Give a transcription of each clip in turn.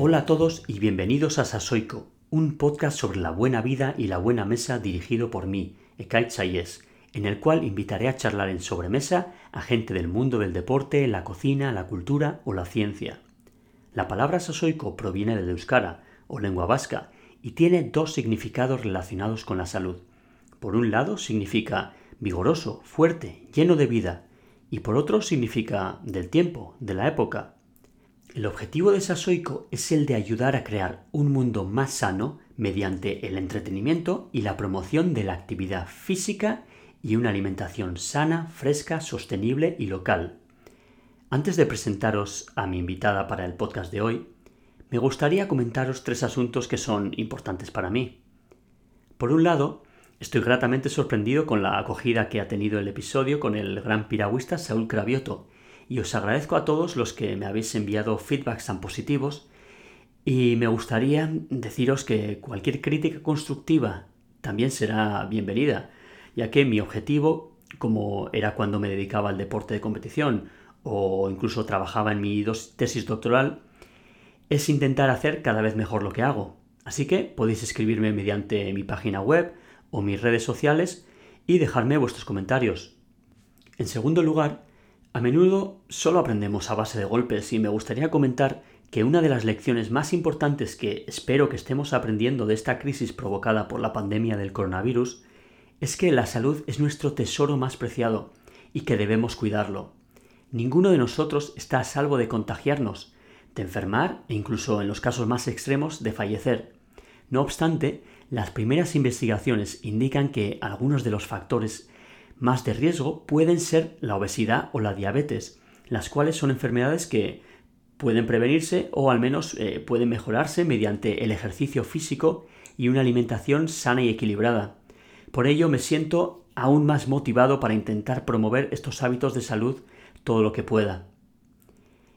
Hola a todos y bienvenidos a Sasoico, un podcast sobre la buena vida y la buena mesa dirigido por mí, Ekait Sayes, en el cual invitaré a charlar en sobremesa a gente del mundo del deporte, la cocina, la cultura o la ciencia. La palabra sasoico proviene del euskara, o lengua vasca, y tiene dos significados relacionados con la salud. Por un lado significa vigoroso, fuerte, lleno de vida, y por otro significa del tiempo, de la época. El objetivo de Sasoico es el de ayudar a crear un mundo más sano mediante el entretenimiento y la promoción de la actividad física y una alimentación sana, fresca, sostenible y local. Antes de presentaros a mi invitada para el podcast de hoy, me gustaría comentaros tres asuntos que son importantes para mí. Por un lado, estoy gratamente sorprendido con la acogida que ha tenido el episodio con el gran piragüista Saúl Cravioto, y os agradezco a todos los que me habéis enviado feedbacks tan positivos, y me gustaría deciros que cualquier crítica constructiva también será bienvenida, ya que mi objetivo, como era cuando me dedicaba al deporte de competición o incluso trabajaba en mi tesis doctoral, es intentar hacer cada vez mejor lo que hago. Así que podéis escribirme mediante mi página web o mis redes sociales y dejarme vuestros comentarios. En segundo lugar, a menudo solo aprendemos a base de golpes y me gustaría comentar que una de las lecciones más importantes que espero que estemos aprendiendo de esta crisis provocada por la pandemia del coronavirus es que la salud es nuestro tesoro más preciado y que debemos cuidarlo. Ninguno de nosotros está a salvo de contagiarnos, de enfermar e incluso en los casos más extremos de fallecer. No obstante, las primeras investigaciones indican que algunos de los factores más de riesgo pueden ser la obesidad o la diabetes, las cuales son enfermedades que pueden prevenirse o al menos eh, pueden mejorarse mediante el ejercicio físico y una alimentación sana y equilibrada. Por ello me siento aún más motivado para intentar promover estos hábitos de salud todo lo que pueda.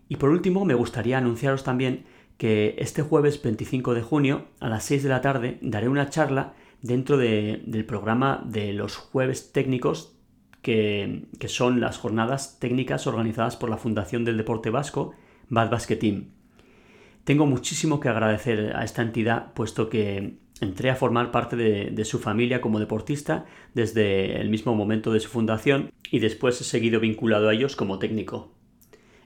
Y por último, me gustaría anunciaros también que este jueves 25 de junio a las 6 de la tarde daré una charla dentro del programa de los jueves técnicos que, que, son las jornadas técnicas organizadas por la Fundación del Deporte Vasco, Bad Basket Team. Tengo muchísimo que agradecer a esta entidad, puesto que entré a formar parte de, su familia como deportista desde el mismo momento de su fundación y después he seguido vinculado a ellos como técnico.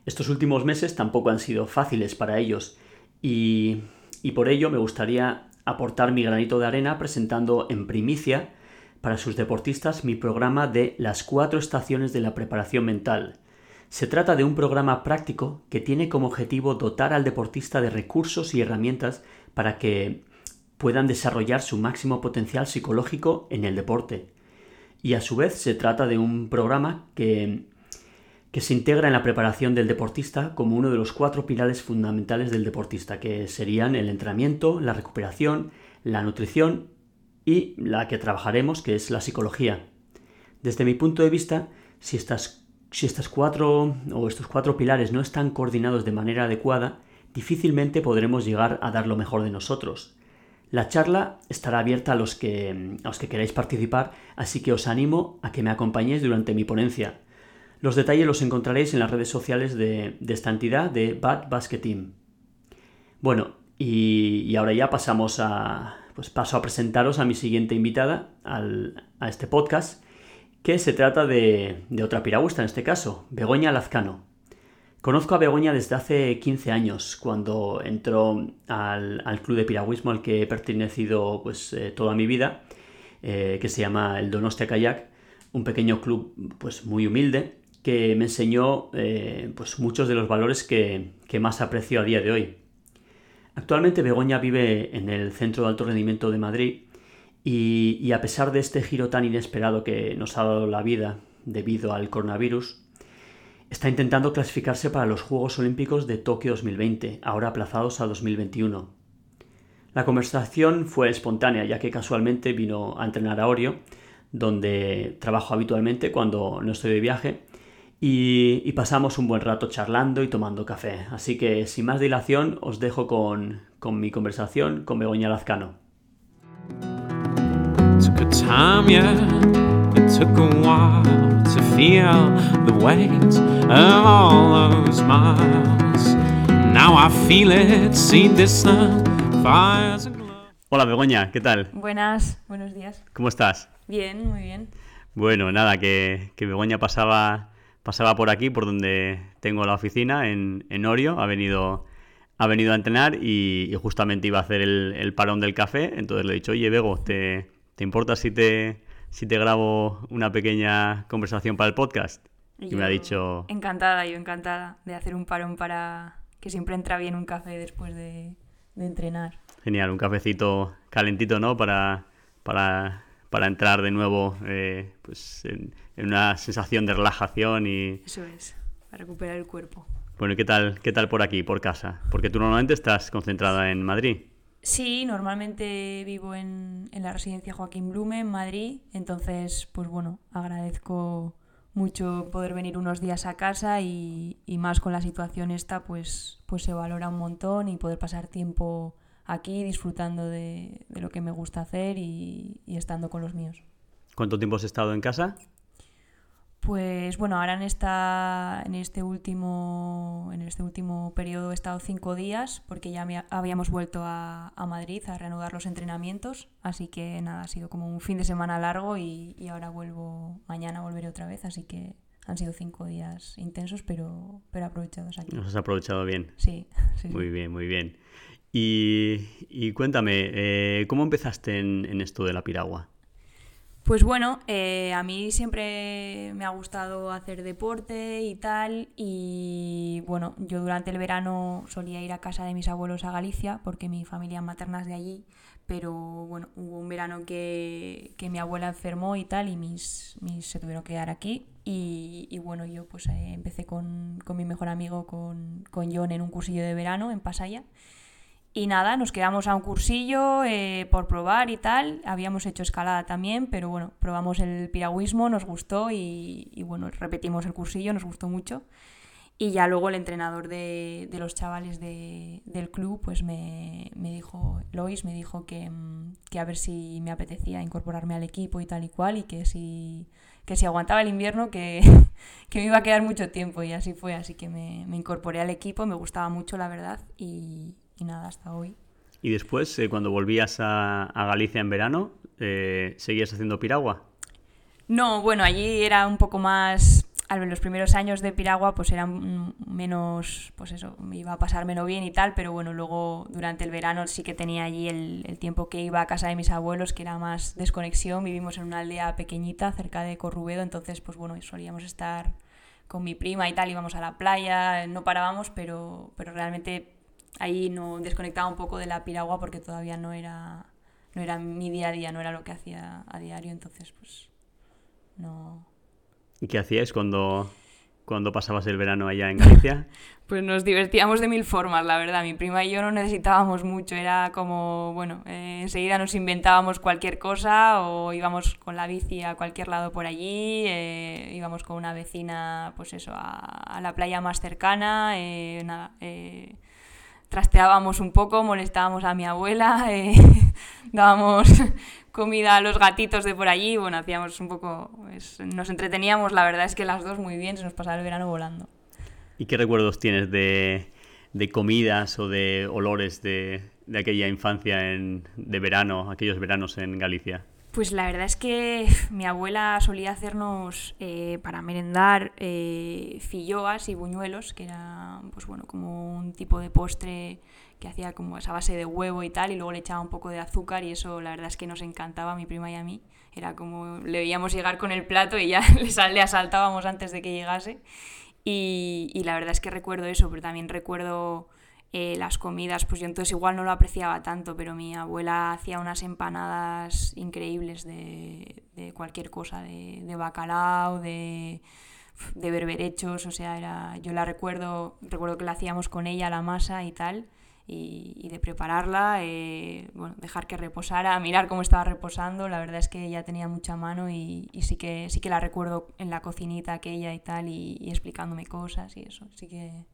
Estos últimos meses tampoco han sido fáciles para ellos y, y por ello me gustaría aportar mi granito de arena presentando en primicia para sus deportistas mi programa de las cuatro estaciones de la preparación mental. Se trata de un programa práctico que tiene como objetivo dotar al deportista de recursos y herramientas para que puedan desarrollar su máximo potencial psicológico en el deporte. Y a su vez se trata de un programa que, que se integra en la preparación del deportista como uno de los cuatro pilares fundamentales del deportista, que serían el entrenamiento, la recuperación, la nutrición y la que trabajaremos, que es la psicología. Desde mi punto de vista, si estas, si estas cuatro o estos cuatro pilares no están coordinados de manera adecuada, difícilmente podremos llegar a dar lo mejor de nosotros. La charla estará abierta a los, que, a los que queráis participar, así que os animo a que me acompañéis durante mi ponencia. Los detalles los encontraréis en las redes sociales de, esta entidad de Bad Basket Team. Bueno, y, ahora ya pasamos a, pues paso a presentaros a mi siguiente invitada a este podcast, que se trata de, de otra piragüista en este caso, Begoña Lazcano. Conozco a Begoña desde hace 15 años, cuando entró al, club de piragüismo al que he pertenecido pues, eh, toda mi vida, eh, que se llama el Donostia Kayak, un pequeño club pues, muy humilde que me enseñó eh, pues, muchos de los valores que, más aprecio a día de hoy. Actualmente Begoña vive en el Centro de Alto Rendimiento de Madrid y, y a pesar de este giro tan inesperado que nos ha dado la vida debido al coronavirus, está intentando clasificarse para los Juegos Olímpicos de Tokio 2020, ahora aplazados a 2021. La conversación fue espontánea, ya que casualmente vino a entrenar a Orio, donde trabajo habitualmente cuando no estoy de viaje, y, pasamos un buen rato charlando y tomando café. Así que sin más dilación os dejo con, mi conversación con Begoña Lazcano. feel the weight of all those miles. Now I feel it, distant, fires and Hola Begoña, ¿qué tal? Buenas, buenos días. ¿Cómo estás? Bien, muy bien. Bueno, nada, que, que Begoña pasaba, pasaba por aquí, por donde tengo la oficina, en, en Orio, ha venido, ha venido a entrenar y, justamente iba a hacer el, parón del café, entonces le he dicho, oye Bego, ¿te, te importa si te, si te grabo una pequeña conversación para el podcast? Y, me ha dicho... Encantada, yo encantada de hacer un parón para que siempre entra bien un café después de, de entrenar. Genial, un cafecito calentito, ¿no? Para, para para entrar de nuevo eh, pues en, una sensación de relajación y... Eso es, para recuperar el cuerpo. Bueno, ¿y qué tal, qué tal por aquí, por casa? Porque tú normalmente estás concentrada en Madrid. Sí, normalmente vivo en, en la residencia Joaquín Blume, en Madrid. Entonces, pues bueno, agradezco mucho poder venir unos días a casa y, y, más con la situación esta, pues, pues se valora un montón y poder pasar tiempo aquí disfrutando de, lo que me gusta hacer y, estando con los míos. ¿Cuánto tiempo has estado en casa? Pues bueno, ahora en esta, en este último, en este último periodo he estado cinco días porque ya habíamos vuelto a, Madrid a reanudar los entrenamientos, así que nada, ha sido como un fin de semana largo y, ahora vuelvo, mañana volveré otra vez, así que han sido cinco días intensos, pero, pero aprovechados aquí. Los has aprovechado bien. Sí, sí. Muy bien, muy bien. Y, cuéntame, eh, ¿cómo empezaste en, esto de la piragua? Pues bueno, eh, a mí siempre me ha gustado hacer deporte y tal, y bueno, yo durante el verano solía ir a casa de mis abuelos a Galicia, porque mi familia materna es de allí, pero bueno, hubo un verano que, mi abuela enfermó y tal, y mis, mis se tuvieron que quedar aquí, y, bueno, yo pues eh, empecé con, mi mejor amigo, con, con John, en un cursillo de verano en Pasaya, y nada, nos quedamos a un cursillo eh, por probar y tal. Habíamos hecho escalada también, pero bueno, probamos el piragüismo, nos gustó y, bueno, repetimos el cursillo, nos gustó mucho. Y ya luego el entrenador de, los chavales del club pues me, dijo, Lois me dijo que, que, a ver si me apetecía incorporarme al equipo y tal y cual y que si, que si aguantaba el invierno que, que me iba a quedar mucho tiempo y así fue. Así que me, me incorporé al equipo, me gustaba mucho la verdad y, y nada, hasta hoy. ¿Y después, eh, cuando volvías a, Galicia en verano, eh, seguías haciendo piragua? No, bueno, allí era un poco más... Los primeros años de piragua pues eran menos, pues eso, me iba a pasar menos bien y tal, pero bueno, luego durante el verano sí que tenía allí el, el, tiempo que iba a casa de mis abuelos, que era más desconexión, vivimos en una aldea pequeñita cerca de Corrubedo, entonces pues bueno, solíamos estar con mi prima y tal, íbamos a la playa, no parábamos, pero, pero realmente ahí no desconectaba un poco de la piragua porque todavía no era, no era mi día a día, no era lo que hacía a diario, entonces pues no... ¿Y qué hacíais cuando, cuando pasabas el verano allá en Galicia? pues nos divertíamos de mil formas, la verdad. Mi prima y yo no necesitábamos mucho, era como, bueno, eh, enseguida nos inventábamos cualquier cosa o íbamos con la bici a cualquier lado por allí, eh, íbamos con una vecina, pues eso, a, la playa más cercana, eh, nada trasteábamos un poco, molestábamos a mi abuela, eh, dábamos comida a los gatitos de por allí, bueno, hacíamos un poco, nos entreteníamos, la verdad es que las dos muy bien, se nos pasaba el verano volando. ¿Y qué recuerdos tienes de, de comidas o de olores de, de aquella infancia de verano, aquellos veranos en Galicia? Pues la verdad es que mi abuela solía hacernos eh, para merendar eh, filloas y buñuelos, que era pues bueno, como un tipo de postre que hacía como esa base de huevo y tal, y luego le echaba un poco de azúcar y eso la verdad es que nos encantaba a mi prima y a mí. Era como le veíamos llegar con el plato y ya le, asaltábamos antes de que llegase. Y, y la verdad es que recuerdo eso, pero también recuerdo eh, las comidas, pues yo entonces igual no lo apreciaba tanto, pero mi abuela hacía unas empanadas increíbles de, de cualquier cosa, de, de bacalao, de, de, berberechos, o sea, era, yo la recuerdo, recuerdo que la hacíamos con ella la masa y tal, y, de prepararla, eh, bueno, dejar que reposara, mirar cómo estaba reposando, la verdad es que ella tenía mucha mano y, y sí, que, sí que la recuerdo en la cocinita aquella y tal, y, y explicándome cosas y eso, sí que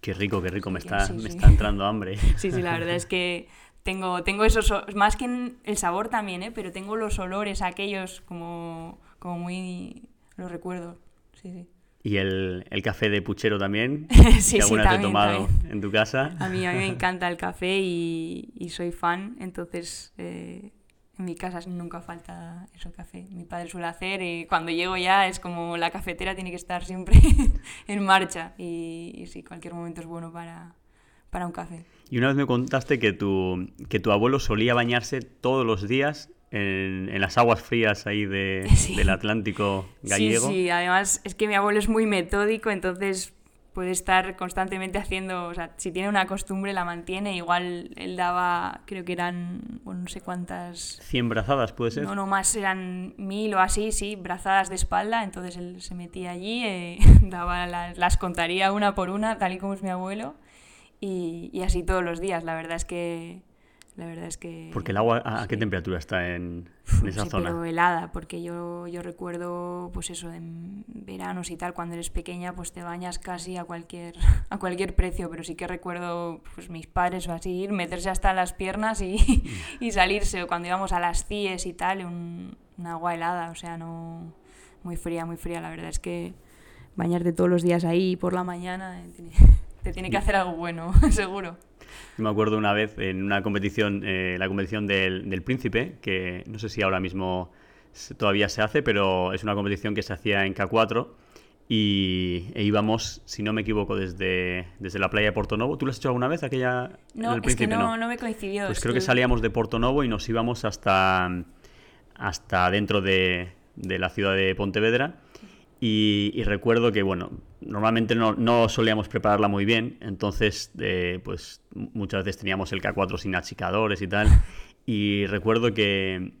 Qué rico, qué rico, me, está, me está entrando hambre. Sí, sí, la verdad es que tengo, tengo esos, más que el sabor también, ¿eh? pero tengo los olores aquellos como, como muy, los recuerdo, sí, sí. ¿Y el, el, café de puchero también? sí, ¿Que alguna sí, vez he tomado en tu casa? A mí, a mí me encanta el café y, y soy fan, entonces eh, en mi casa nunca falta eso café. Mi padre suele hacer y cuando llego ya es como la cafetera tiene que estar siempre en marcha y, y sí, cualquier momento es bueno para, para un café. Y una vez me contaste que tu, que tu abuelo solía bañarse todos los días en, en las aguas frías ahí de, Sí. del Atlántico gallego. Sí, sí, además es que mi abuelo es muy metódico, entonces puede estar constantemente haciendo, o sea, si tiene una costumbre la mantiene, igual él daba, creo que eran, bueno, no sé cuántas, 100 brazadas, ¿puede ser? no, no más, eran mil o así, sí, brazadas de espalda, entonces él se metía allí, eh, daba la- las contaría una por una, tal y como es mi abuelo, y, y así todos los días, la verdad es que... La verdad es que... Porque el agua, ¿a, a qué temperatura está en, en esa Sí, zona? pero helada, porque yo, yo recuerdo, pues eso, en veranos y tal, cuando eres pequeña, pues te bañas casi a cualquier, a cualquier precio, pero sí que recuerdo, pues mis padres o así, ir, meterse hasta las piernas y, y salirse, o cuando íbamos a las CIES y tal, un, un agua helada, o sea, no, muy fría, muy fría, la verdad es que bañarte todos los días ahí por la mañana, eh, te tiene que hacer algo bueno, seguro. Yo me acuerdo una vez en una competición, eh, la competición del, del Príncipe, que no sé si ahora mismo todavía se hace, pero es una competición que se hacía en K4 y e íbamos, si no me equivoco, desde, desde la playa de Portonovo. ¿Tú lo has hecho alguna vez aquella No, del es que no, no me coincidió. Pues creo que salíamos de Portonovo y nos íbamos hasta, hasta dentro de, de la ciudad de Pontevedra. Y, y recuerdo que, bueno, normalmente no, no solíamos prepararla muy bien, entonces, eh, pues muchas veces teníamos el K4 sin achicadores y tal. Y recuerdo que,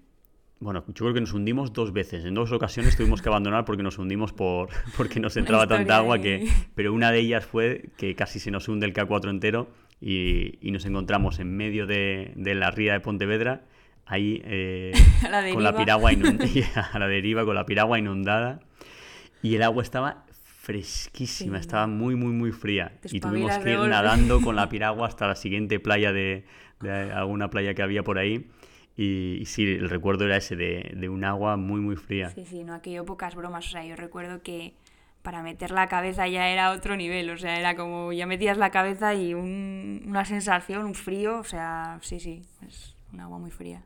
bueno, yo creo que nos hundimos dos veces. En dos ocasiones tuvimos que abandonar porque nos hundimos por, porque nos entraba tanta agua que. Pero una de ellas fue que casi se nos hunde el K4 entero y, y nos encontramos en medio de, de la ría de Pontevedra, ahí eh, la con la piragua inundada, a la deriva, con la piragua inundada. Y el agua estaba fresquísima, Sí. estaba muy, muy, muy fría. Te Y tuvimos que ir nadando con la piragua hasta la siguiente playa de, de alguna playa que había por ahí. Y, y sí, el recuerdo era ese de, de un agua muy, muy fría. Sí, sí, no, aquello pocas bromas. O sea, yo recuerdo que para meter la cabeza ya era otro nivel. O sea, era como ya metías la cabeza y un- una sensación, un frío. O sea, sí, sí, es un agua muy fría.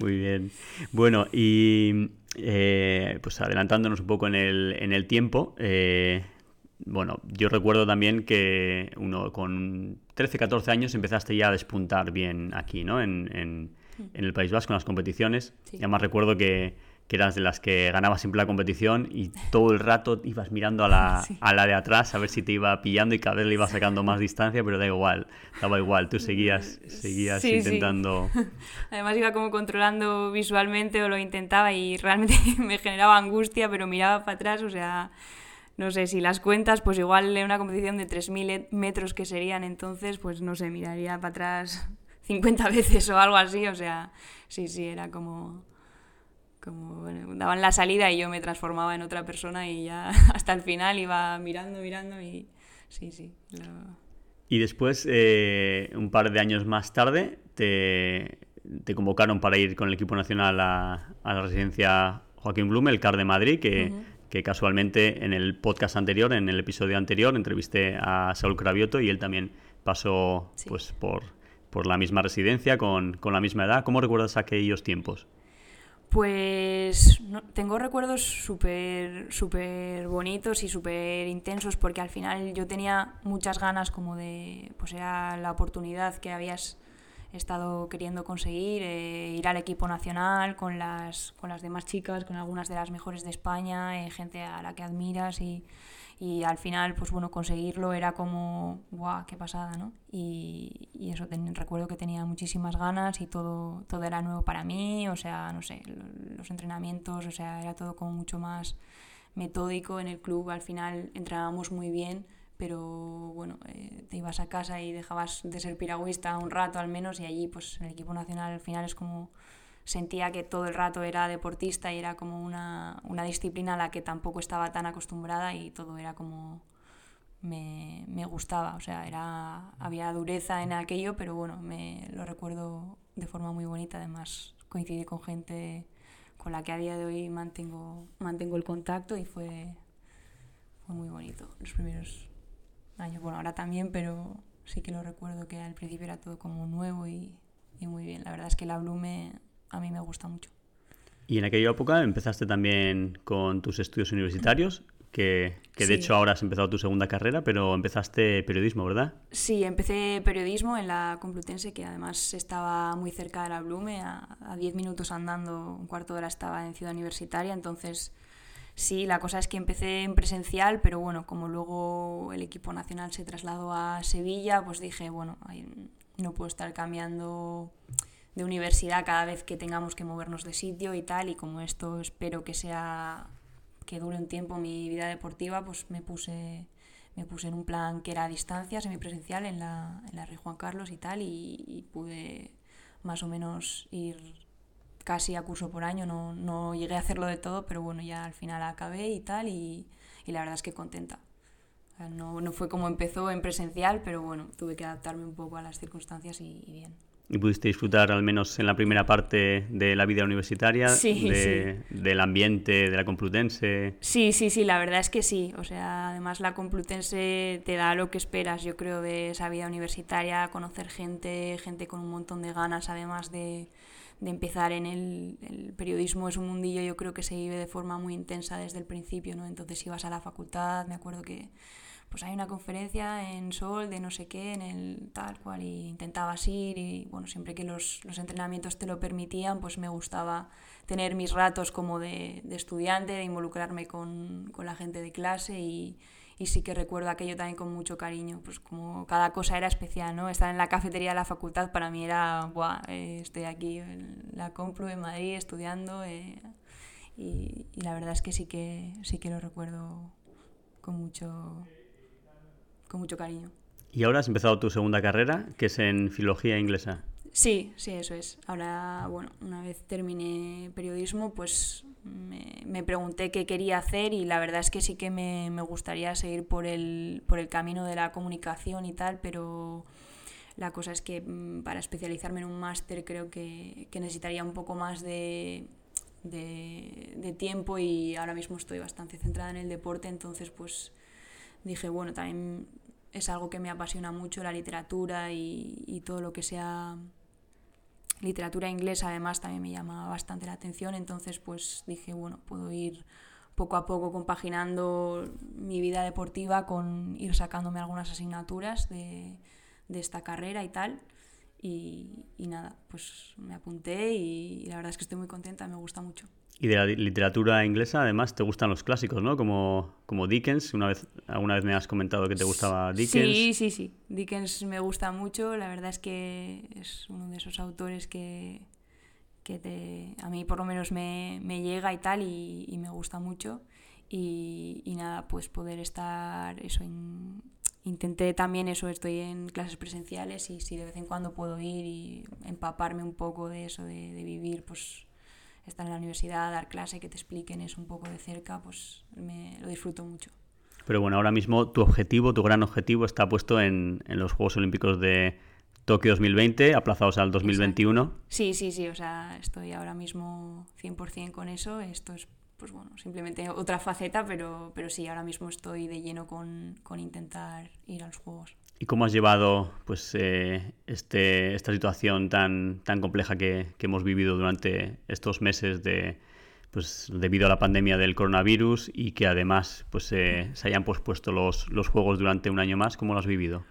Muy bien. Bueno, y eh, pues adelantándonos un poco en el, en el tiempo, eh, bueno, yo recuerdo también que uno con 13, 14 años empezaste ya a despuntar bien aquí, ¿no? En, en- en el País Vasco, en las competiciones. Sí. Y además recuerdo que, que eras de las que ganabas siempre la competición y todo el rato ibas mirando a la, Sí. a la de atrás a ver si te iba pillando y cada vez le iba sacando más distancia, pero da igual, daba igual, tú seguías, seguías Sí, sí. intentando... Además iba como controlando visualmente o lo intentaba y realmente me generaba angustia, pero miraba para atrás, o sea, no sé, si las cuentas, pues igual en una competición de 3.000 metros que serían entonces, pues no sé, miraría para atrás 50 veces o algo así, o sea, sí, sí, era como... Como bueno, daban la salida y yo me transformaba en otra persona y ya hasta el final iba mirando, mirando y sí, sí. lo- Y después, eh, un par de años más tarde, te, te convocaron para ir con el equipo nacional a, a la residencia Joaquín Blume, el CAR de Madrid, que, Ujú. que casualmente en el podcast anterior, en el episodio anterior, entrevisté a Saúl Cravioto y él también pasó Sí. pues, por, por la misma residencia, con, con la misma edad. ¿Cómo recuerdas aquellos tiempos? Pues no- tengo recuerdos súper súper bonitos y súper intensos porque al final yo tenía muchas ganas como de, pues era la oportunidad que habías estado queriendo conseguir, eh, ir al equipo nacional con las, con las demás chicas, con algunas de las mejores de España, eh, gente a la que admiras y, y al final, pues bueno, conseguirlo era como, guau, qué pasada, ¿no? Y, y eso, recuerdo que tenía muchísimas ganas y todo, todo era nuevo para mí, o sea, no sé, lo- los entrenamientos, o sea, era todo como mucho más metódico en el club, al final entrenábamos muy bien, pero bueno, eh, te ibas a casa y dejabas de ser piragüista un rato al menos y allí pues el equipo nacional al final es como sentía que todo el rato era deportista y era como una, una disciplina a la que tampoco estaba tan acostumbrada y todo era como me, me gustaba, o sea, era, había dureza en aquello, pero bueno, me lo recuerdo de forma muy bonita, además coincidí con gente con la que a día de hoy mantengo, mantengo el contacto y fue, fue muy bonito los primeros años. Bueno, ahora también, pero sí que lo recuerdo que al principio era todo como nuevo y, y muy bien. La verdad es que la Blume a mí me gusta mucho. Y en aquella época empezaste también con tus estudios universitarios, que, que de hecho ahora has empezado tu segunda carrera, pero empezaste periodismo, ¿verdad? Sí, empecé periodismo en la Complutense, que además estaba muy cerca de la Blume, a 10 minutos andando, un cuarto de hora estaba en Ciudad Universitaria, entonces sí, la cosa es que empecé en presencial, pero bueno, como luego el equipo nacional se trasladó a Sevilla, pues dije, bueno, no puedo estar cambiando de universidad cada vez que tengamos que movernos de sitio y tal, y como esto espero que sea que dure un tiempo mi vida deportiva, pues me puse me puse en un plan que era a distancia, semipresencial, en la, en la Rey Juan Carlos y tal, y, pude más o menos ir casi a curso por año, no, no, llegué a hacerlo de todo, pero bueno, ya al final acabé y tal, y, y la verdad es que contenta. no, no, fue como empezó en presencial, pero bueno, tuve que adaptarme un poco a las circunstancias y, y bien y pudiste disfrutar al menos en la primera parte de la vida universitaria, del ambiente de la Complutense. Sí, sí, sí, la verdad es que sí. O sea, además la Complutense te da lo que esperas, yo creo, de esa vida universitaria, conocer gente, gente con un montón de ganas, además de, de empezar en el, el, periodismo. Es un mundillo, yo creo que se vive de forma muy intensa desde el principio, ¿no? Entonces ibas a la facultad, me acuerdo que pues hay una conferencia en Sol de no sé qué, en el tal cual, y intentabas ir y bueno, siempre que los, los entrenamientos te lo permitían, pues me gustaba tener mis ratos como de, de estudiante, de involucrarme con, con, la gente de clase y, y, sí que recuerdo aquello también con mucho cariño, pues como cada cosa era especial, ¿no? Estar en la cafetería de la facultad para mí era, Buah, eh, estoy aquí en la Complu en Madrid estudiando eh, y, y la verdad es que sí que, sí que lo recuerdo con mucho con mucho cariño. Y ahora has empezado tu segunda carrera, que es en filología inglesa. Sí, sí, eso es. Ahora, bueno, una vez terminé periodismo, pues me, pregunté qué quería hacer y la verdad es que sí que me, me, gustaría seguir por el, por el camino de la comunicación y tal, pero la cosa es que mm, para especializarme en un máster creo que, que, necesitaría un poco más de, de, de tiempo y ahora mismo estoy bastante centrada en el deporte, entonces pues dije, bueno, también es algo que me apasiona mucho, la literatura y, todo lo que sea literatura inglesa además también me llama bastante la atención, entonces pues dije, bueno, puedo ir poco a poco compaginando mi vida deportiva con ir sacándome algunas asignaturas de, esta carrera y tal. Y, nada, pues me apunté y la verdad es que estoy muy contenta, me gusta mucho. Y de la literatura inglesa, además, te gustan los clásicos, ¿no? Como, como Dickens. Una vez, alguna vez me has comentado que te gustaba Dickens. Sí, sí, sí. Dickens me gusta mucho. La verdad es que es uno de esos autores que, que te, a mí por lo menos me, me llega y tal, y, y me gusta mucho. Y, y, nada, pues poder estar eso en... Intenté también eso, estoy en clases presenciales y si de vez en cuando puedo ir y empaparme un poco de eso, de, de vivir, pues estar en la universidad, dar clase, que te expliquen eso un poco de cerca, pues me lo disfruto mucho. Pero bueno, ahora mismo tu objetivo, tu gran objetivo está puesto en, en los Juegos Olímpicos de Tokio 2020, aplazados al 2021. Exacto. Sí, sí, sí, o sea, estoy ahora mismo 100% con eso. Esto es, pues bueno, simplemente otra faceta, pero, pero sí, ahora mismo estoy de lleno con, con intentar ir a los Juegos. ¿Y cómo has llevado pues, eh, este, esta situación tan, tan compleja que, hemos vivido durante estos meses de, pues, debido a la pandemia del coronavirus y que además pues, eh, se hayan pospuesto los, los Juegos durante un año más? ¿Cómo lo has vivido?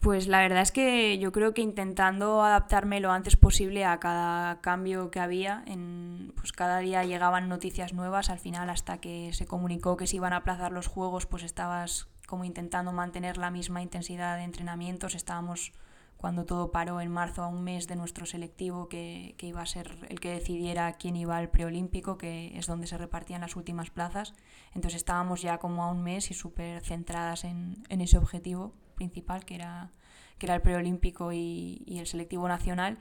Pues la verdad es que yo creo que intentando adaptarme lo antes posible a cada cambio que había, en, pues cada día llegaban noticias nuevas, al final hasta que se comunicó que se iban a aplazar los juegos, pues estabas como intentando mantener la misma intensidad de entrenamientos. Estábamos cuando todo paró en marzo a un mes de nuestro selectivo que, que, iba a ser el que decidiera quién iba al preolímpico, que es donde se repartían las últimas plazas. Entonces estábamos ya como a un mes y súper centradas en, en, ese objetivo principal, que era, que era el preolímpico y, y, el selectivo nacional.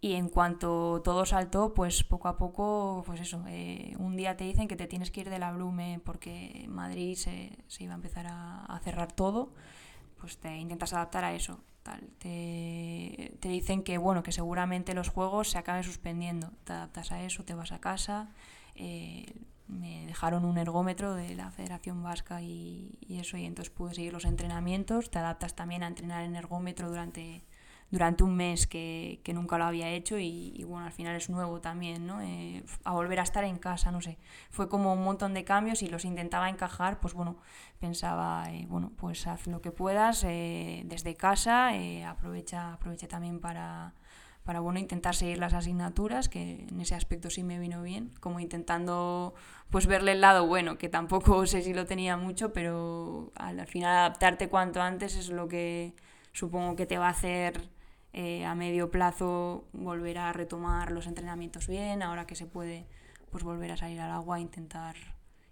Y en cuanto todo saltó, pues poco a poco, pues eso, eh, un día te dicen que te tienes que ir de la Blume porque Madrid se, se iba a empezar a, a, cerrar todo, pues te intentas adaptar a eso. Te, te, dicen que bueno, que seguramente los juegos se acaben suspendiendo. Te adaptas a eso, te vas a casa. Eh, me dejaron un ergómetro de la Federación Vasca y, y, eso, y entonces pude seguir los entrenamientos. Te adaptas también a entrenar en ergómetro durante, durante un mes que, que nunca lo había hecho y, bueno, al final es nuevo también, ¿no? Eh, a volver a estar en casa, no sé. Fue como un montón de cambios y los intentaba encajar, pues bueno, pensaba, eh, bueno, pues haz lo que puedas eh, desde casa, eh, aprovecha, aprovecha también para para bueno, intentar seguir las asignaturas, que en ese aspecto sí me vino bien, como intentando pues verle el lado bueno, que tampoco sé si lo tenía mucho, pero al, final adaptarte cuanto antes es lo que supongo que te va a hacer eh, a medio plazo volver a retomar los entrenamientos bien, ahora que se puede pues volver a salir al agua, intentar,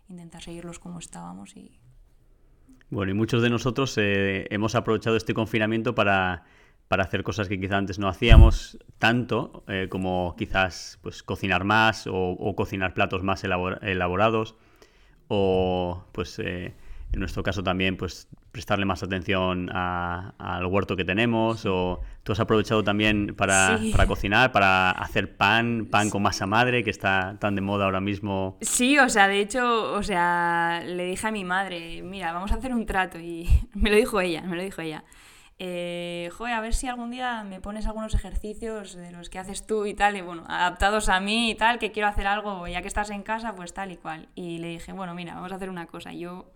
intentar seguirlos como estábamos y... Bueno, y muchos de nosotros eh, hemos aprovechado este confinamiento para para hacer cosas que quizás antes no hacíamos tanto, eh, como quizás pues, cocinar más o, o cocinar platos más elabor elaborados, o pues eh, en nuestro caso también pues prestarle más atención a, al huerto que tenemos, o tú has aprovechado también para, sí. para cocinar, para hacer pan, pan sí. con masa madre, que está tan de moda ahora mismo. Sí, o sea, de hecho, o sea, le dije a mi madre, mira, vamos a hacer un trato, y me lo dijo ella, me lo dijo ella eh, joder, a ver si algún día me pones algunos ejercicios de los que haces tú y tal, y bueno, adaptados a mí y tal, que quiero hacer algo, ya que estás en casa, pues tal y cual. Y le dije, bueno, mira, vamos a hacer una cosa, yo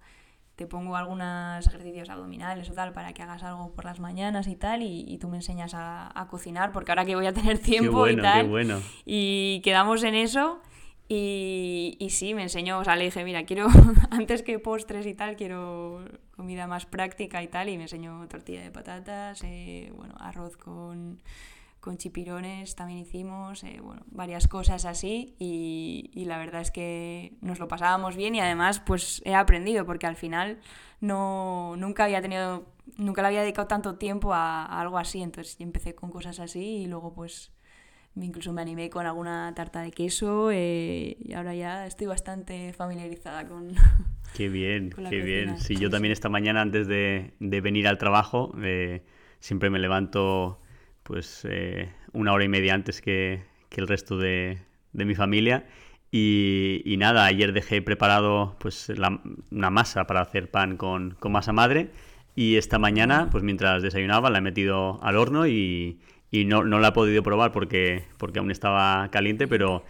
te pongo algunos ejercicios abdominales o tal para que hagas algo por las mañanas y tal, y, y tú me enseñas a, a, cocinar, porque ahora que voy a tener tiempo bueno, y tal. Bueno. Y quedamos en eso. Y, y, sí, me enseñó, o sea, le dije, mira, quiero, antes que postres y tal, quiero comida más práctica y tal, y me enseñó tortilla de patatas, eh, bueno, arroz con, con, chipirones también hicimos, eh, bueno, varias cosas así, y, y, la verdad es que nos lo pasábamos bien y además pues he aprendido, porque al final no, nunca había tenido, nunca le había dedicado tanto tiempo a, a algo así, entonces empecé con cosas así y luego pues incluso me animé con alguna tarta de queso eh, y ahora ya estoy bastante familiarizada con... Qué bien, con qué bien. Sí, sí, yo también esta mañana antes de, de venir al trabajo eh, siempre me levanto pues eh, una hora y media antes que, que el resto de, de mi familia. Y, y, nada, ayer dejé preparado pues la, una masa para hacer pan con, con masa madre. Y esta mañana pues mientras desayunaba la he metido al horno y y no, no la he podido probar porque, porque aún estaba caliente, pero,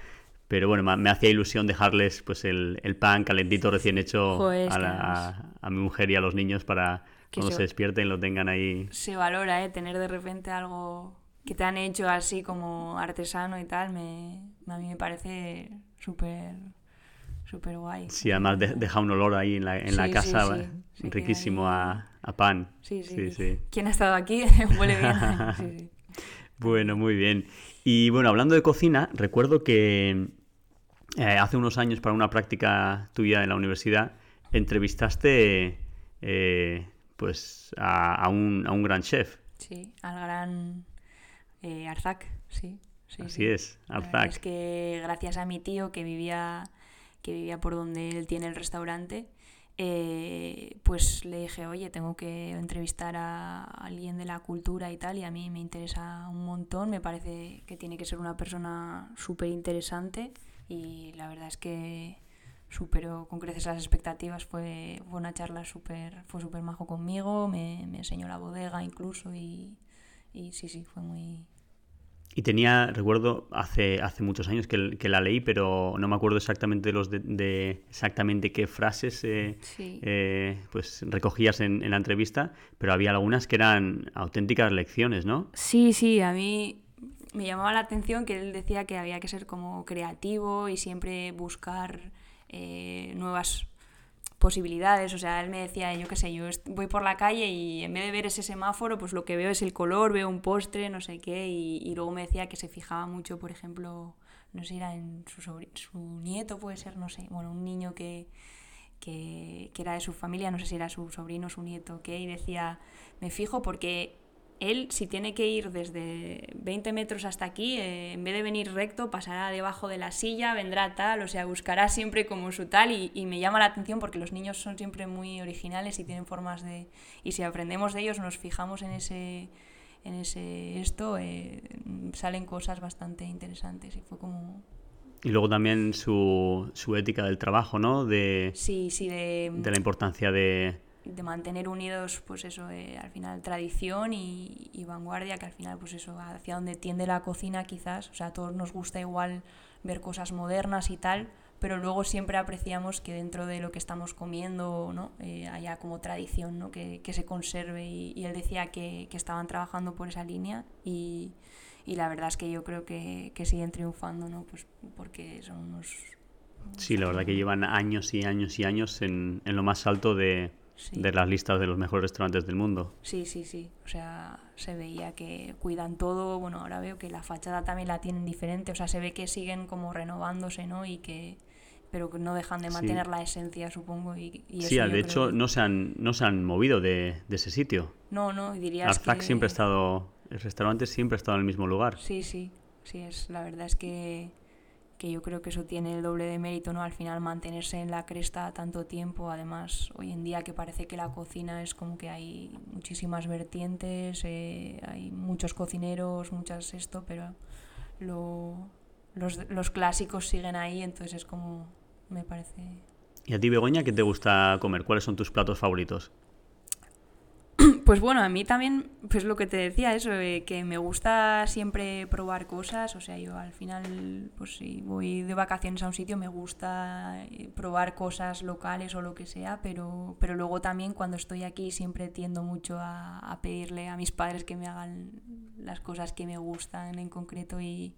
pero bueno, me, hacía ilusión dejarles pues el, el pan calentito recién hecho Joder, a, la, a, a, mi mujer y a los niños para que cuando se, se despierten lo tengan ahí. Se valora, ¿eh? Tener de repente algo que te han hecho así como artesano y tal, me, a mí me parece súper súper guay. Sí, además de, deja un olor ahí en la, en sí, la casa sí, sí. riquísimo a, a, pan. Sí sí, sí, ¿Quién ha estado aquí? Huele bien. Bueno, muy bien. Y bueno, hablando de cocina, recuerdo que eh, hace unos años para una práctica tuya en la universidad entrevistaste eh, pues a, a, un, a, un, gran chef. Sí, al gran eh, Arzac, sí. sí Así sí. es, Arzac. Es que gracias a mi tío que vivía, que vivía por donde él tiene el restaurante, eh, pues le dije, oye, tengo que entrevistar a alguien de la cultura y tal, y a mí me interesa un montón, me parece que tiene que ser una persona súper interesante y la verdad es que superó con creces las expectativas, fue, fue una charla súper, fue súper majo conmigo, me, me, enseñó la bodega incluso y, y sí, sí, fue muy, y tenía, recuerdo, hace, hace muchos años que, que, la leí, pero no me acuerdo exactamente los de, de exactamente qué frases eh, sí. eh, pues recogías en, en, la entrevista, pero había algunas que eran auténticas lecciones, ¿no? Sí, sí, a mí me llamaba la atención que él decía que había que ser como creativo y siempre buscar eh, nuevas posibilidades, o sea, él me decía, yo qué sé, yo voy por la calle y en vez de ver ese semáforo, pues lo que veo es el color, veo un postre, no sé qué, y, luego me decía que se fijaba mucho, por ejemplo, no sé, era en su, su nieto, puede ser, no sé, bueno, un niño que, que, que, era de su familia, no sé si era su sobrino, su nieto, que y decía, me fijo porque él, si tiene que ir desde 20 metros hasta aquí, eh, en vez de venir recto, pasará debajo de la silla, vendrá tal, o sea, buscará siempre como su tal y, y, me llama la atención porque los niños son siempre muy originales y tienen formas de... Y si aprendemos de ellos, nos fijamos en ese, en ese esto, eh, salen cosas bastante interesantes y fue como... Y luego también su, su ética del trabajo, ¿no? De, Sí, sí, de, de la importancia de... de mantener unidos, pues eso, eh, al final tradición y, y vanguardia, que al final, pues eso, hacia donde tiende la cocina quizás, o sea, a todos nos gusta igual ver cosas modernas y tal, pero luego siempre apreciamos que dentro de lo que estamos comiendo, ¿no? Eh, haya como tradición, ¿no? Que, que se conserve y, y él decía que, que estaban trabajando por esa línea y, y la verdad es que yo creo que, que siguen triunfando, ¿no? Pues porque son unos... Sí, la verdad que llevan años y años y años en, en lo más alto de, Sí. de las listas de los mejores restaurantes del mundo. Sí, sí, sí. O sea, se veía que cuidan todo. Bueno, ahora veo que la fachada también la tienen diferente. O sea, se ve que siguen como renovándose, ¿no? Y que pero que no dejan de Sí. mantener la esencia, supongo. Y, y Sí, de hecho que- no se han, no se han movido de, de ese sitio. No, no, dirías Arzac que... siempre ha estado, el restaurante siempre ha estado en el mismo lugar. Sí, sí, sí, es, la verdad es que, que yo creo que eso tiene el doble de mérito, ¿no? Al final mantenerse en la cresta tanto tiempo, además hoy en día que parece que la cocina es como que hay muchísimas vertientes, eh, hay muchos cocineros, muchas esto, pero lo, los, los clásicos siguen ahí, entonces es como, me parece... ¿Y a ti, Begoña, qué te gusta comer? ¿Cuáles son tus platos favoritos? Pues bueno, a mí también, pues lo que te decía, eso, eh, que me gusta siempre probar cosas, o sea, yo al final, pues si voy de vacaciones a un sitio, me gusta eh, probar cosas locales o lo que sea, pero, pero luego también cuando estoy aquí siempre tiendo mucho a, a pedirle a mis padres que me hagan las cosas que me gustan en concreto y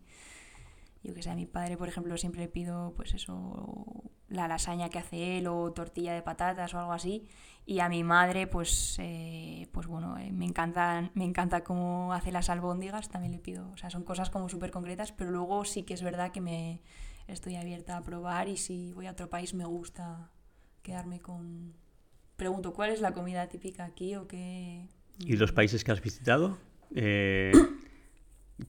yo que sé, a mi padre, por ejemplo, siempre le pido, pues eso, la lasaña que hace él o tortilla de patatas o algo así. Y a mi madre, pues, eh, pues bueno, eh, me encanta, me encanta cómo hace las albóndigas, también le pido. O sea, son cosas como súper concretas, pero luego sí que es verdad que me estoy abierta a probar y si voy a otro país me gusta quedarme con... Pregunto, ¿cuál es la comida típica aquí o qué...? ¿Y los países que has visitado? Eh,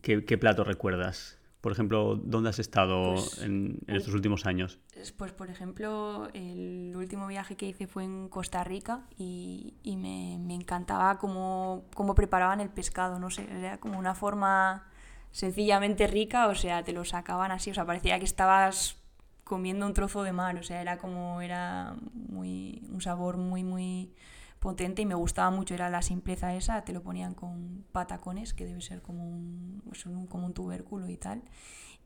¿qué, qué plato recuerdas? Por ejemplo, ¿dónde has estado Pues, en, en estos últimos años? Es, Pues, por ejemplo, el último viaje que hice fue en Costa Rica y, y me, me encantaba cómo, cómo preparaban el pescado, no sé, era como una forma sencillamente rica, o sea, te lo sacaban así, o sea, parecía que estabas comiendo un trozo de mar, o sea, era como, era muy, un sabor muy, muy potente y me gustaba mucho, era la simpleza esa, te lo ponían con patacones, que debe ser como un, como un tubérculo y tal,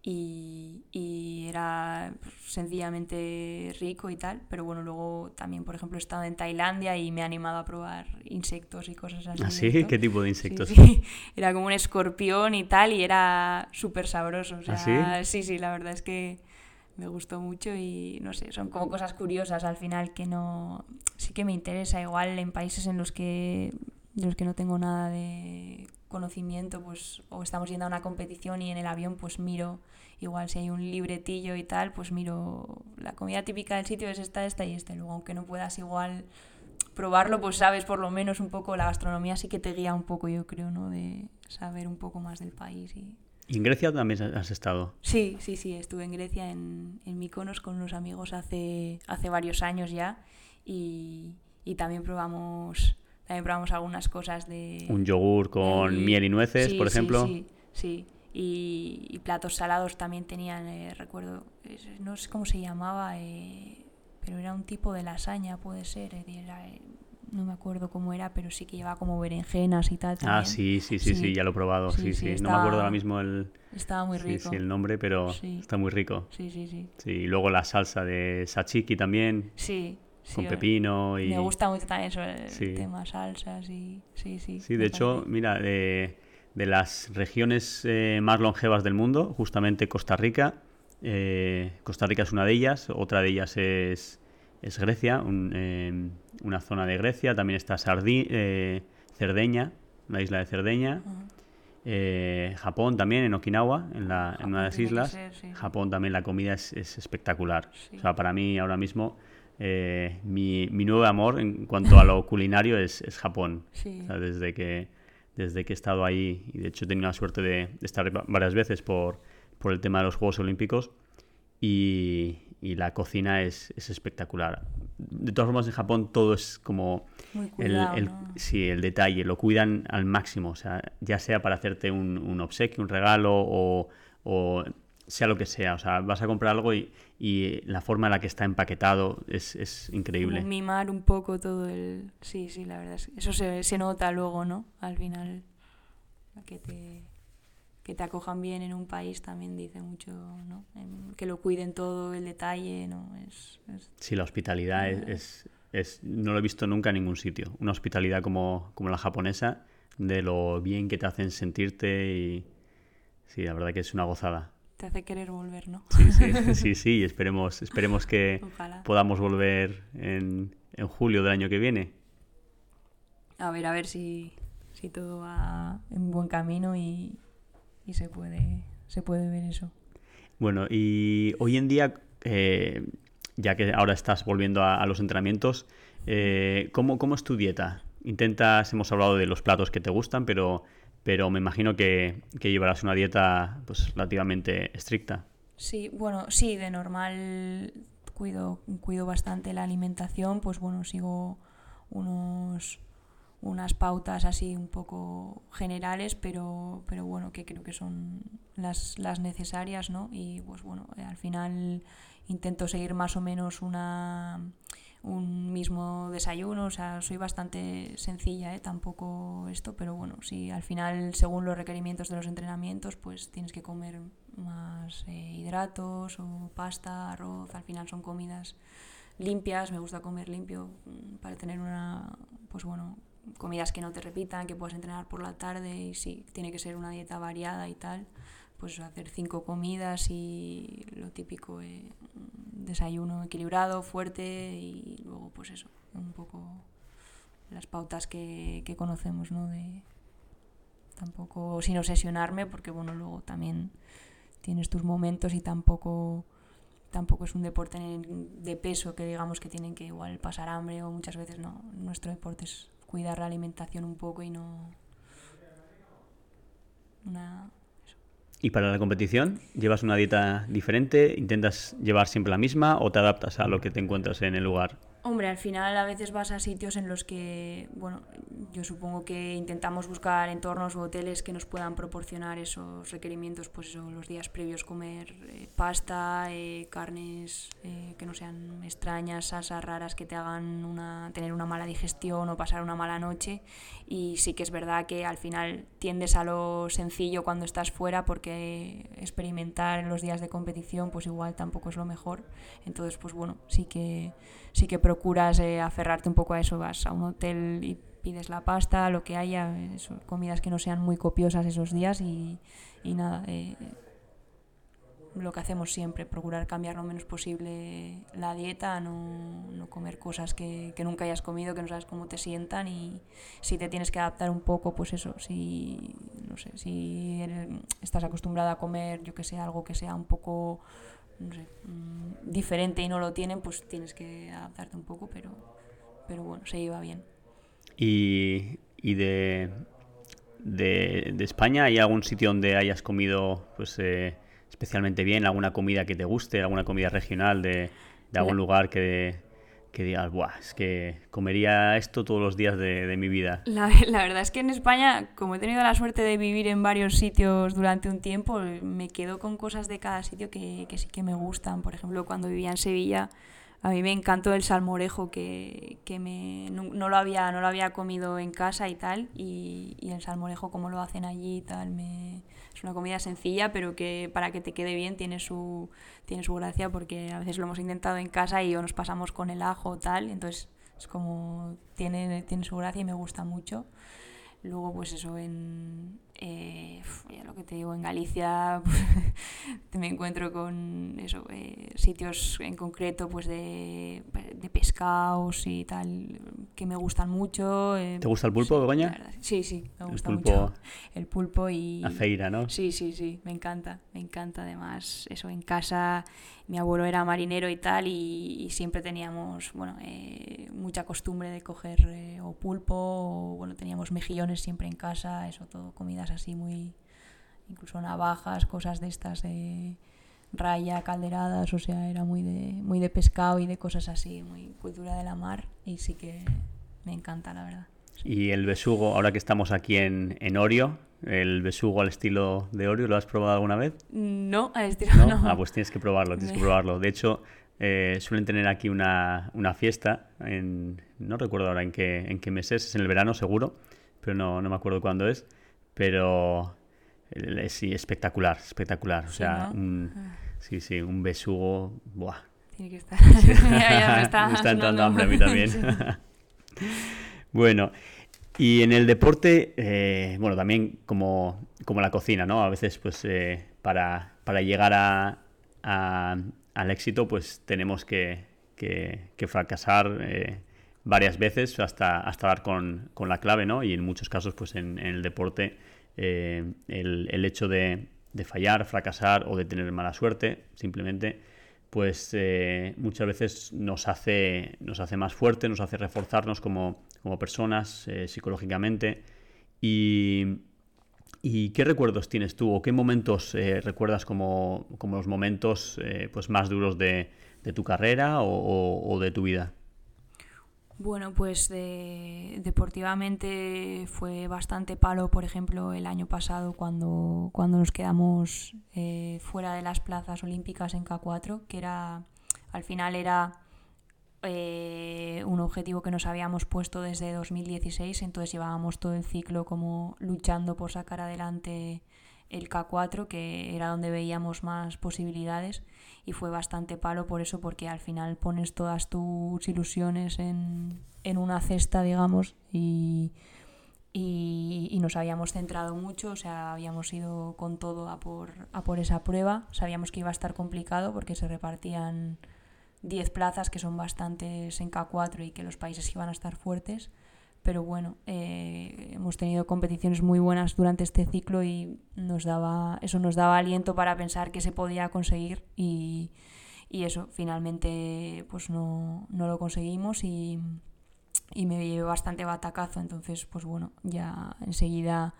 y, y era sencillamente rico y tal, pero bueno, luego también, por ejemplo, he estado en Tailandia y me he animado a probar insectos y cosas así. ¿Ah, de sí? esto. ¿Qué tipo de Sí, insectos? sí. Era como un escorpión y tal, y era súper sabroso. O sea, ¿Ah, sí? sí, la verdad es que me gustó mucho y no sé, son como cosas curiosas al final que no. Sí que me interesa, igual en países en los que, de los que no tengo nada de conocimiento, pues, o estamos yendo a una competición y en el avión, pues miro, igual si hay un libretillo y tal, pues miro la comida típica del sitio es esta, esta y esta. Y Luego, aunque no puedas igual probarlo, pues sabes por lo menos un poco, la gastronomía sí que te guía un poco, yo creo, ¿no? De saber un poco más del país. Y... ¿Y en Grecia también has estado? Sí, sí, sí, estuve en Grecia, en, en Mykonos, con unos amigos hace, hace varios años ya y, y también probamos... También probamos algunas cosas de... Un yogur con miel y nueces, sí, por sí, ejemplo. Sí, sí. Y, y platos salados también tenían, eh, recuerdo, no sé cómo se llamaba, eh, pero era un tipo de lasaña, puede ser. eh, eh, no me acuerdo cómo era, pero sí que llevaba como berenjenas y tal. Ah, también. sí, sí, sí, sí, Sí. ya lo he probado. Sí, Sí, sí. sí, No me acuerdo ahora mismo el, Estaba muy rico. sí, el nombre, pero está muy rico. Sí, sí, sí. Sí, y luego la salsa de sachiki también, Sí, con eh, pepino y... Me gusta mucho también eso, el tema salsas y... Sí, sí. Sí, de hecho, mira, de, de las regiones eh, más longevas del mundo, justamente Costa Rica. eh, Costa Rica es una de ellas, otra de ellas es, es Grecia, un, eh, una zona de Grecia. También está Sardi, eh, Cerdeña, la isla de Cerdeña. Eh, Japón también, en Okinawa, en, la, en una de las islas. ser, sí. Japón también la comida es, es espectacular. Sí. O sea, para mí ahora mismo eh, mi, mi nuevo amor en cuanto a lo culinario es, es Japón. Sí. O sea, desde que, desde que he estado ahí, y de hecho he tenido la suerte de, de estar va- varias veces por, por el tema de los Juegos Olímpicos, y, y la cocina es, es espectacular. De todas formas, en Japón todo es como Muy el, cuidado, el- ¿no? sí, el detalle, lo cuidan al máximo, o sea, ya sea para hacerte un, un obsequio, un regalo o, o sea lo que sea. O sea, vas a comprar algo y, y la forma en la que está empaquetado es, es increíble. Como mimar un poco todo el... Sí, sí, la verdad. Es que eso se, se nota luego, ¿no? Al final, que te, que te acojan bien en un país también dice mucho, ¿no? Que lo cuiden todo, el detalle, ¿no? Es, es... Sí, la hospitalidad es, es, es, No lo he visto nunca en ningún sitio. Una hospitalidad como, como la japonesa, de lo bien que te hacen sentirte y... Sí, la verdad que es una gozada te hace querer volver, ¿no? Sí, sí, sí, sí. Esperemos, esperemos que Ojalá. podamos volver en, en, julio del año que viene. A ver, a ver si, si todo va en buen camino y, y, se, puede, se puede ver eso. Bueno, y hoy en día, eh, ya que ahora estás volviendo a, a los entrenamientos, eh, ¿cómo, ¿cómo es tu dieta? Intentas, hemos hablado de los platos que te gustan, pero pero me imagino que, que llevarás una dieta pues relativamente estricta. Sí, bueno, sí, de normal cuido, cuido bastante la alimentación, pues bueno, sigo unos unas pautas así un poco generales, pero, pero bueno, que creo que son las, las necesarias, ¿no? Y pues bueno, al final intento seguir más o menos una un mismo desayuno, o sea, soy bastante sencilla, ¿eh? tampoco esto, pero bueno, si al final, según los requerimientos de los entrenamientos, pues tienes que comer más eh, hidratos o pasta, arroz, al final son comidas limpias, me gusta comer limpio mm, para tener una, pues bueno, comidas que no te repitan, que puedas entrenar por la tarde y sí, tiene que ser una dieta variada y tal pues hacer cinco comidas y lo típico, eh, desayuno equilibrado, fuerte y luego pues eso, un poco las pautas que, que conocemos, ¿no? De tampoco sin obsesionarme porque bueno, luego también tienes tus momentos y tampoco tampoco es un deporte de peso que digamos que tienen que igual pasar hambre o muchas veces no, nuestro deporte es cuidar la alimentación un poco y no ¿Y para la competición llevas una dieta diferente? ¿Intentas llevar siempre la misma o te adaptas a lo que te encuentras en el lugar? Hombre, al final a veces vas a sitios en los que, bueno, yo supongo que intentamos buscar entornos o hoteles que nos puedan proporcionar esos requerimientos, pues eso, los días previos comer eh, pasta, eh, carnes eh, que no sean extrañas, salsas raras que te hagan una, tener una mala digestión o pasar una mala noche. Y sí que es verdad que al final tiendes a lo sencillo cuando estás fuera porque experimentar en los días de competición pues igual tampoco es lo mejor. Entonces, pues bueno, sí que sí que procuras eh, aferrarte un poco a eso, vas a un hotel y pides la pasta, lo que haya, comidas que no sean muy copiosas esos días y, y nada, eh, lo que hacemos siempre, procurar cambiar lo menos posible la dieta, no, no comer cosas que, que, nunca hayas comido, que no sabes cómo te sientan y si te tienes que adaptar un poco, pues eso, si, no sé, si estás acostumbrada a comer, yo que sé, algo que sea un poco no sé, mm, diferente y no lo tienen, pues tienes que adaptarte un poco, pero, pero bueno, se iba bien. ¿Y, y de, de, de, España hay algún sitio donde hayas comido pues eh, especialmente bien, alguna comida que te guste, alguna comida regional de, de algún lugar que, que digas, Buah, es que comería esto todos los días de, de mi vida? La, la, verdad es que en España, como he tenido la suerte de vivir en varios sitios durante un tiempo, me quedo con cosas de cada sitio que, que sí que me gustan. Por ejemplo, cuando vivía en Sevilla, a mí me encantó el salmorejo que, que me, no, no, lo había, no lo había comido en casa y tal, y, y el salmorejo como lo hacen allí y tal, me, es una comida sencilla, pero que para que te quede bien tiene su, tiene su gracia porque a veces lo hemos intentado en casa y o nos pasamos con el ajo o tal, entonces es como tiene, tiene su gracia y me gusta mucho. Luego, pues eso, en, eh, ya lo que te digo, en Galicia me encuentro con eso, eh, sitios en concreto pues de, de, pescados y tal que me gustan mucho. Eh, ¿Te gusta el pulpo, Begoña? Sí, sí, me gusta el pulpo, mucho. El pulpo y... La feira, ¿no? Sí, sí, sí, me encanta, me encanta además. Eso, en casa mi abuelo era marinero y tal y, siempre teníamos, bueno, eh, mucha costumbre de coger eh, o pulpo o, bueno, teníamos mejillones siempre en casa, eso todo, comidas así muy, incluso navajas, cosas de estas de raya, calderadas, o sea, era muy de, muy de pescado y de cosas así, muy cultura de la mar y sí que me encanta, la verdad. Y el besugo, ahora que estamos aquí en, en Orio, el besugo al estilo de Orio, ¿lo has probado alguna vez? No, al estilo no. Ah, pues tienes que probarlo, tienes que probarlo. De hecho, eh, suelen tener aquí una, una, fiesta, en, no recuerdo ahora en qué, en qué mes es, es en el verano seguro, pero no, no me acuerdo cuándo es, pero sí, espectacular, espectacular. O sea, un, ah. sí, sí, un besugo, buah. Tiene que estar. me, está, me está entrando hambre a mí también. bueno, y en el deporte, eh, bueno, también como, como, la cocina, ¿no? A veces, pues, eh, para, para, llegar a, al éxito, pues tenemos que, que, fracasar eh, varias veces hasta, hasta dar con, con, la clave, ¿no? Y en muchos casos, pues, en, el deporte, el, el, hecho de, de, fallar, fracasar o de tener mala suerte, simplemente, pues, muchas veces nos hace, nos hace más fuerte, nos hace reforzarnos como como personas, eh, psicológicamente. Y, qué recuerdos tienes tú o qué momentos eh, recuerdas como, los momentos eh, pues más duros de, tu carrera o, de tu vida? Bueno, pues deportivamente fue bastante palo, por ejemplo, el año pasado cuando, cuando nos quedamos fuera de las plazas olímpicas en K4, que era al final era eh, un objetivo que nos habíamos puesto desde 2016, entonces llevábamos todo el ciclo como luchando por sacar adelante el K4, que era donde veíamos más posibilidades y fue bastante palo por eso, porque al final pones todas tus ilusiones en, una cesta, digamos, y, y, nos habíamos centrado mucho, o sea, habíamos ido con todo a por, a por esa prueba, sabíamos que iba a estar complicado porque se repartían 10 plazas que son bastantes en K4 y que los países iban a estar fuertes. Pero bueno, eh, hemos tenido competiciones muy buenas durante este ciclo y nos daba, eso nos daba aliento para pensar que se podía conseguir y, y eso, finalmente pues no, no lo conseguimos y, y me llevé bastante batacazo. Entonces, pues bueno, ya enseguida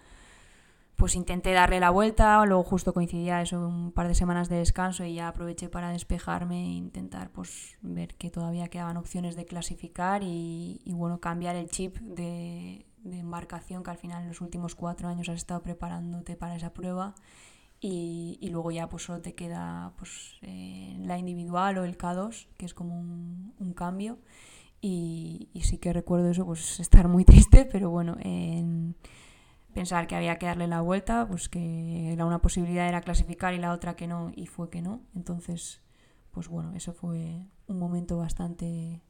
pues intenté darle la vuelta, luego justo coincidía eso un par de semanas de descanso y ya aproveché para despejarme e intentar pues ver que todavía quedaban opciones de clasificar y, bueno, cambiar el chip de, embarcación que al final en los últimos cuatro años has estado preparándote para esa prueba. Y, luego ya pues solo te queda pues eh, la individual o el K2 que es como un, cambio. Y, y, sí que recuerdo eso pues estar muy triste pero bueno en pensar que había que darle la vuelta, pues que la una posibilidad era clasificar y la otra que no, y fue que no. Entonces, pues bueno, eso fue un momento bastante,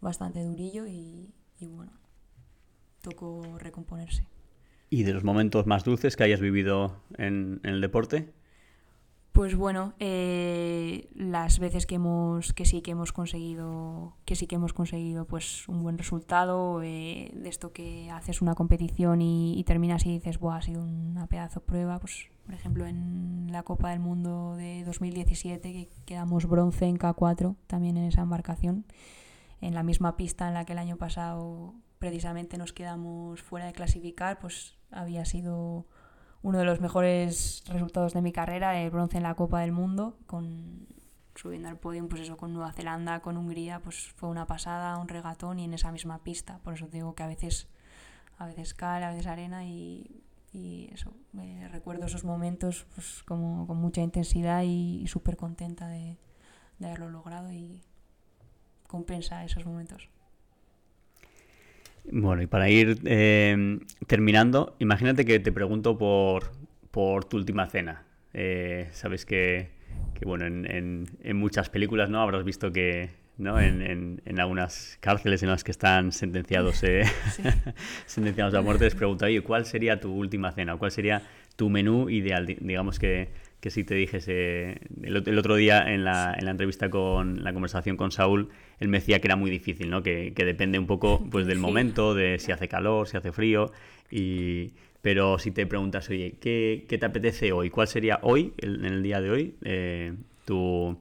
bastante durillo y, bueno, tocó recomponerse. ¿Y de los momentos más dulces que hayas vivido en el deporte? Pues bueno, eh, las veces que hemos, que sí que hemos conseguido, que sí que hemos conseguido pues un buen resultado, eh, de esto que haces una competición y, terminas y dices, Buah, ha sido una pedazo prueba, pues por ejemplo en la Copa del Mundo de 2017 que quedamos bronce en K4 también en esa embarcación, en la misma pista en la que el año pasado precisamente nos quedamos fuera de clasificar, pues había sido uno de los mejores resultados de mi carrera, el bronce en la Copa del Mundo, con subiendo al podio, pues eso, con Nueva Zelanda, con Hungría, pues fue una pasada, un regatón y en esa misma pista. Por eso digo que a veces, a veces cal, a veces arena y, eso, me recuerdo esos momentos pues como con mucha intensidad y, súper contenta de, de haberlo logrado y compensa esos momentos. Bueno, y para ir eh, terminando, imagínate que te pregunto por, por tu última cena. Eh, sabes que, que bueno, en, en, muchas películas no habrás visto que ¿no? En, en, algunas cárceles en las que están sentenciados, eh, sentenciados a muerte, les pregunto, oye, ¿cuál sería tu última cena? ¿Cuál sería tu menú ideal? Digamos que que si te dijese, el, otro día en la, en la, entrevista con la conversación con Saúl, él me decía que era muy difícil, ¿no? que, que depende un poco pues, del momento, de si hace calor, si hace frío, y, pero si te preguntas, oye, ¿qué, qué te apetece hoy? ¿Cuál sería hoy, en el día de hoy, eh, tu,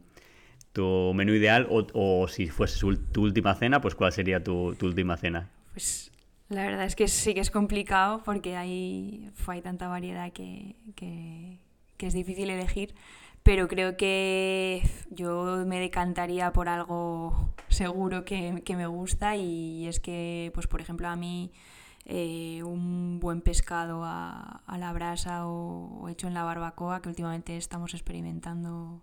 tu, menú ideal? O, o, si fuese tu última cena, pues ¿cuál sería tu, tu última cena? Pues la verdad es que sí que es complicado porque hay, hay tanta variedad que, que que es difícil elegir, pero creo que yo me decantaría por algo seguro que, me gusta y es que, pues por ejemplo, a mí eh, un buen pescado a, la brasa o, hecho en la barbacoa, que últimamente estamos experimentando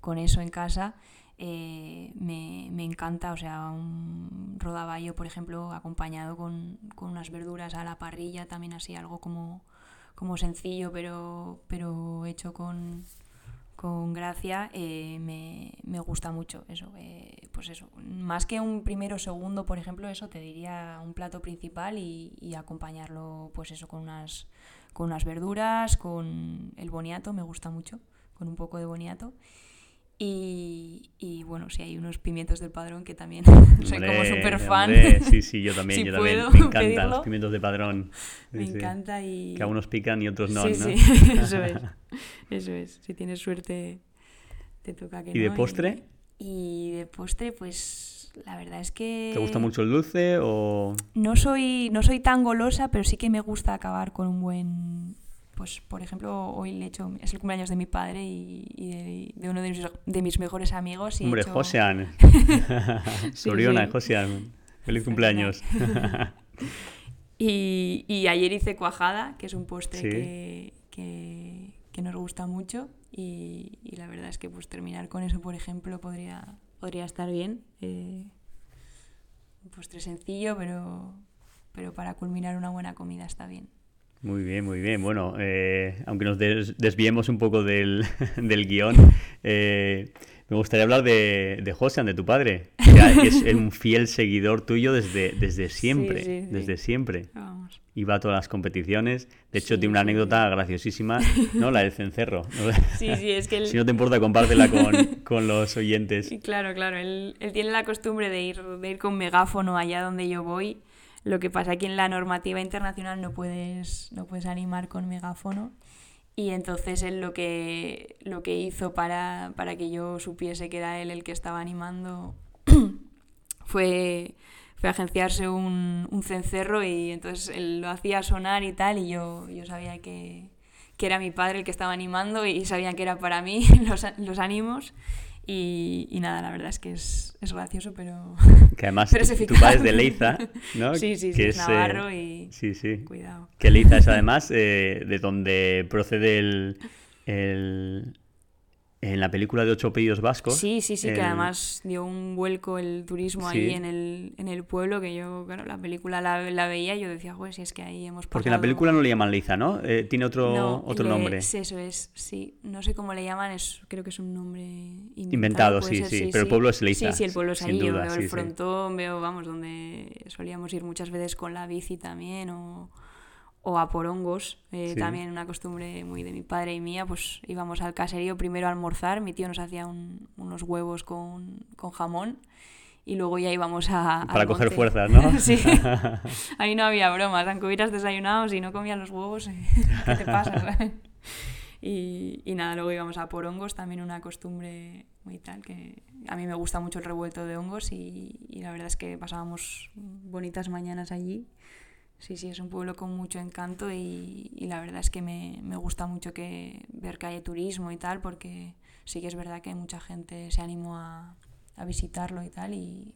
con eso en casa, eh, me, encanta. O sea, un rodaballo, por ejemplo, acompañado con, unas verduras a la parrilla, también así algo como, como sencillo, pero, pero hecho con, con gracia, eh, me, me, gusta mucho eso. Eh, pues eso, más que un primero o segundo, por ejemplo, eso te diría un plato principal y, y, acompañarlo, pues eso, con unas, con unas verduras, con el boniato, me gusta mucho, con un poco de boniato. Y, y, bueno, sí, hay unos pimientos del padrón que también soy como súper fan. Sí, sí, yo también, yo también. Me encantan los pimientos de padrón. me encanta y... Que algunos pican y otros no, sí, ¿no? Sí, eso es. Eso es. Si tienes suerte, te toca que ¿Y de postre? Y, de postre, pues la verdad es que... ¿Te gusta mucho el dulce o...? No soy, no soy tan golosa, pero sí que me gusta acabar con un buen pues por ejemplo, hoy le he hecho, es el cumpleaños de mi padre y, de, uno de mis, de mis, mejores amigos. Y Hombre, hecho... Josean. Soriona, Josean. Feliz cumpleaños. y, y, ayer hice cuajada, que es un postre que, que, que, nos gusta mucho. Y, y, la verdad es que pues terminar con eso, por ejemplo, podría, podría estar bien. Eh, un postre sencillo, pero, pero para culminar una buena comida está bien. Muy bien, muy bien. Bueno, eh, aunque nos desviemos un poco del, del guion, eh, me gustaría hablar de, de Josean, de tu padre, que es un fiel seguidor tuyo desde, desde siempre, desde siempre. Vamos. Iba a todas las competiciones. De hecho, tiene una anécdota graciosísima, ¿no? La del cencerro. Sí, sí, es que Si no te importa, compártela con, con los oyentes. Claro, claro. Él, él, tiene la costumbre de ir, de ir con megáfono allá donde yo voy lo que pasa que en la normativa internacional no puedes, no puedes animar con megáfono. Y entonces él lo que, lo que hizo para, para que yo supiese que era él el que estaba animando fue, fue agenciarse un, un, cencerro y entonces él lo hacía sonar y tal y yo, yo sabía que, que era mi padre el que estaba animando y sabía que era para mí los, los ánimos y, nada, la verdad es que es, es gracioso, pero. Que además tu padre es de Leiza, ¿no? Sí, sí, sí, es, Navarro y. Sí, sí. Cuidado. Que Leiza es además eh, de donde procede el, el, en la película de Ocho Apellidos Vascos. Sí, sí, sí, que además dio un vuelco el turismo ahí en el, en el pueblo, que yo, claro, la película la, la veía y yo decía, joder, si es que ahí hemos pasado... Porque en la película no le llaman Leiza, ¿no? Eh, tiene otro, otro nombre. Sí, eso es, sí. No sé cómo le llaman, es, creo que es un nombre inventado. inventado sí, sí, pero el pueblo es Leiza. Sí, sí, el pueblo es ahí. yo veo el frontón, veo, vamos, donde solíamos ir muchas veces con la bici también o o a porongos, eh, también una costumbre muy de mi padre y mía, pues íbamos al caserío primero a almorzar, mi tío nos hacía unos huevos con, jamón y luego ya íbamos a... Para coger fuerzas, ¿no? sí, ahí no había bromas, aunque hubieras desayunado, y no comías los huevos, ¿qué te pasa? y, y, nada, luego íbamos a por hongos, también una costumbre muy tal, que a mí me gusta mucho el revuelto de hongos y, y la verdad es que pasábamos bonitas mañanas allí Sí, sí, es un pueblo con mucho encanto y, la verdad es que me, gusta mucho que ver que hay turismo y tal, porque sí que es verdad que mucha gente se animó a, visitarlo y tal y,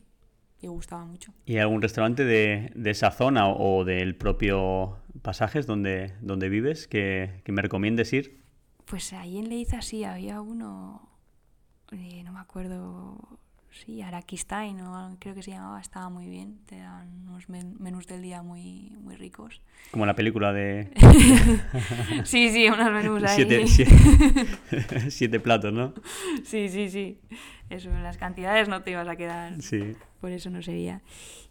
gustaba mucho. ¿Y algún restaurante de, esa zona o, del propio Pasajes donde, donde vives que, me recomiendes ir? Pues ahí en Leiza sí, había uno, eh, no me acuerdo sí, Arakistain, o creo que se llamaba, estaba muy bien. Te dan unos menús del día muy, muy ricos. Como la película de... sí, sí, unos menús ahí. Siete, siete, platos, ¿no? Sí, sí, sí. Eso, las cantidades no te ibas a quedar. Sí. Por eso no sería.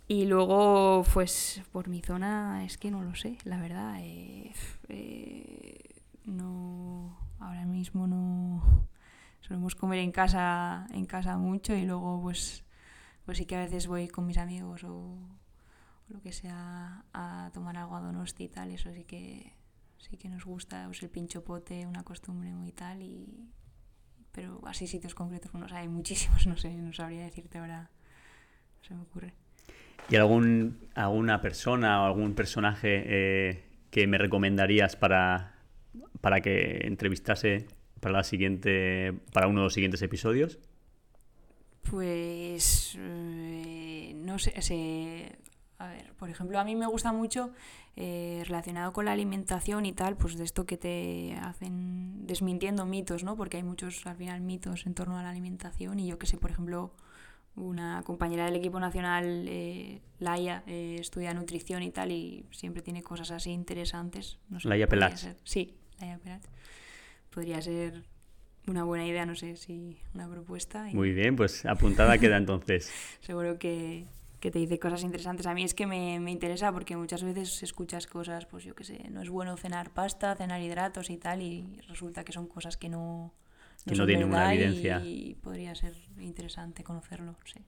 Y luego, pues, por mi zona, es que no lo sé, la verdad. Eh, eh, no, ahora mismo no solemos comer en casa, en casa mucho y luego pues, pues sí que a veces voy con mis amigos o, lo que sea a tomar algo a Donosti y tal, eso sí que sí que nos gusta, pues el pincho pote, una costumbre muy tal y pero así sitios concretos unos hay muchísimos, no sé, no sabría decirte ahora, no se me ocurre. ¿Y algún, alguna persona o algún personaje eh, que me recomendarías para, para que entrevistase para la siguiente para uno de los siguientes episodios? Pues eh, no sé, a ver, por ejemplo, a mí me gusta mucho eh, relacionado con la alimentación y tal, pues de esto que te hacen desmintiendo mitos, ¿no? Porque hay muchos, al final, mitos en torno a la alimentación y yo que sé, por ejemplo, una compañera del equipo nacional, eh, Laia, eh, estudia nutrición y tal y siempre tiene cosas así interesantes. No Laia Pelat. Sí, Laia. Podría ser una buena idea, no sé si una propuesta. Muy bien, pues apuntada queda entonces. Seguro que, que, te dice cosas interesantes. A mí es que me, me, interesa porque muchas veces escuchas cosas, pues yo qué sé, no es bueno cenar pasta, cenar hidratos y tal, y resulta que son cosas que no, que no, tienen una evidencia. Y podría ser interesante conocerlo, sí.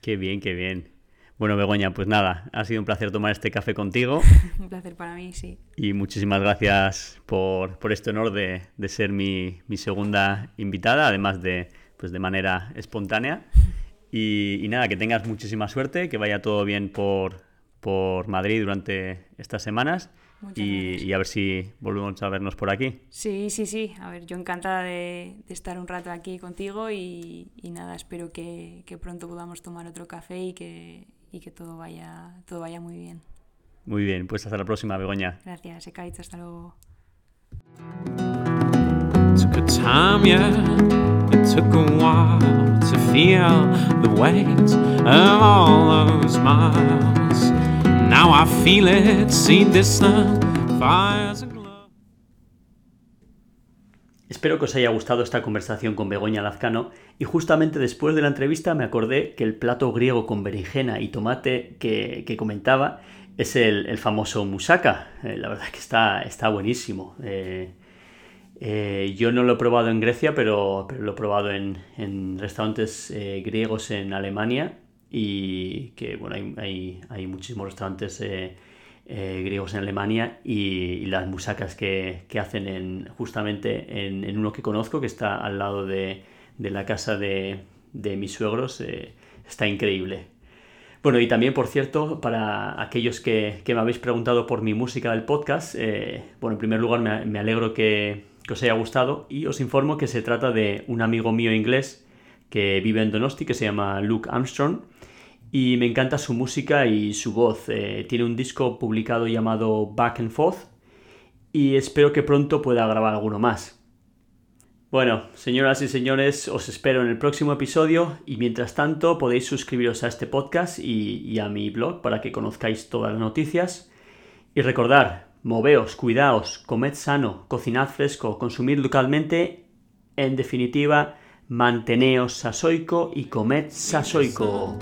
Qué bien, qué bien. Bueno, Begoña, pues nada, ha sido un placer tomar este café contigo. un placer para mí, sí. Y muchísimas gracias por, por este honor de, de ser mi, mi, segunda invitada, además de, pues de manera espontánea. Y, y, nada, que tengas muchísima suerte, que vaya todo bien por, por Madrid durante estas semanas. Y, y, a ver si volvemos a vernos por aquí. Sí, sí, sí. A ver, yo encantada de, de estar un rato aquí contigo y, y nada, espero que, que, pronto podamos tomar otro café y que, y que todo vaya, todo vaya muy bien. Muy bien, pues hasta la próxima, Begoña. Gracias, Ekaitz, hasta luego. Took a time, yeah. It took a while to feel the weight of all those miles. Now I feel it, see distant fires and Espero que os haya gustado esta conversación con Begoña Lazcano y justamente después de la entrevista me acordé que el plato griego con berenjena y tomate que, comentaba es el, famoso moussaka. Eh, la verdad que está, está buenísimo. Eh, eh, yo no lo he probado en Grecia, pero, lo he probado en, restaurantes griegos en Alemania y que bueno, hay, hay muchísimos restaurantes eh, griegos en Alemania y, las musacas que, hacen en, justamente en, uno que conozco que está al lado de, la casa de, mis suegros eh, está increíble. Bueno, y también, por cierto, para aquellos que, me habéis preguntado por mi música del podcast, eh, bueno, en primer lugar me, alegro que, que, os haya gustado y os informo que se trata de un amigo mío inglés que vive en Donosti, que se llama Luke Armstrong, y me encanta su música y su voz. Eh, tiene un disco publicado llamado Back and Forth y espero que pronto pueda grabar alguno más. Bueno, señoras y señores, os espero en el próximo episodio y mientras tanto podéis suscribiros a este podcast y, a mi blog para que conozcáis todas las noticias. Y recordar, moveos, cuidaos, comed sano, cocinad fresco, consumid localmente, en definitiva, manteneos sasoico y comed sasoico.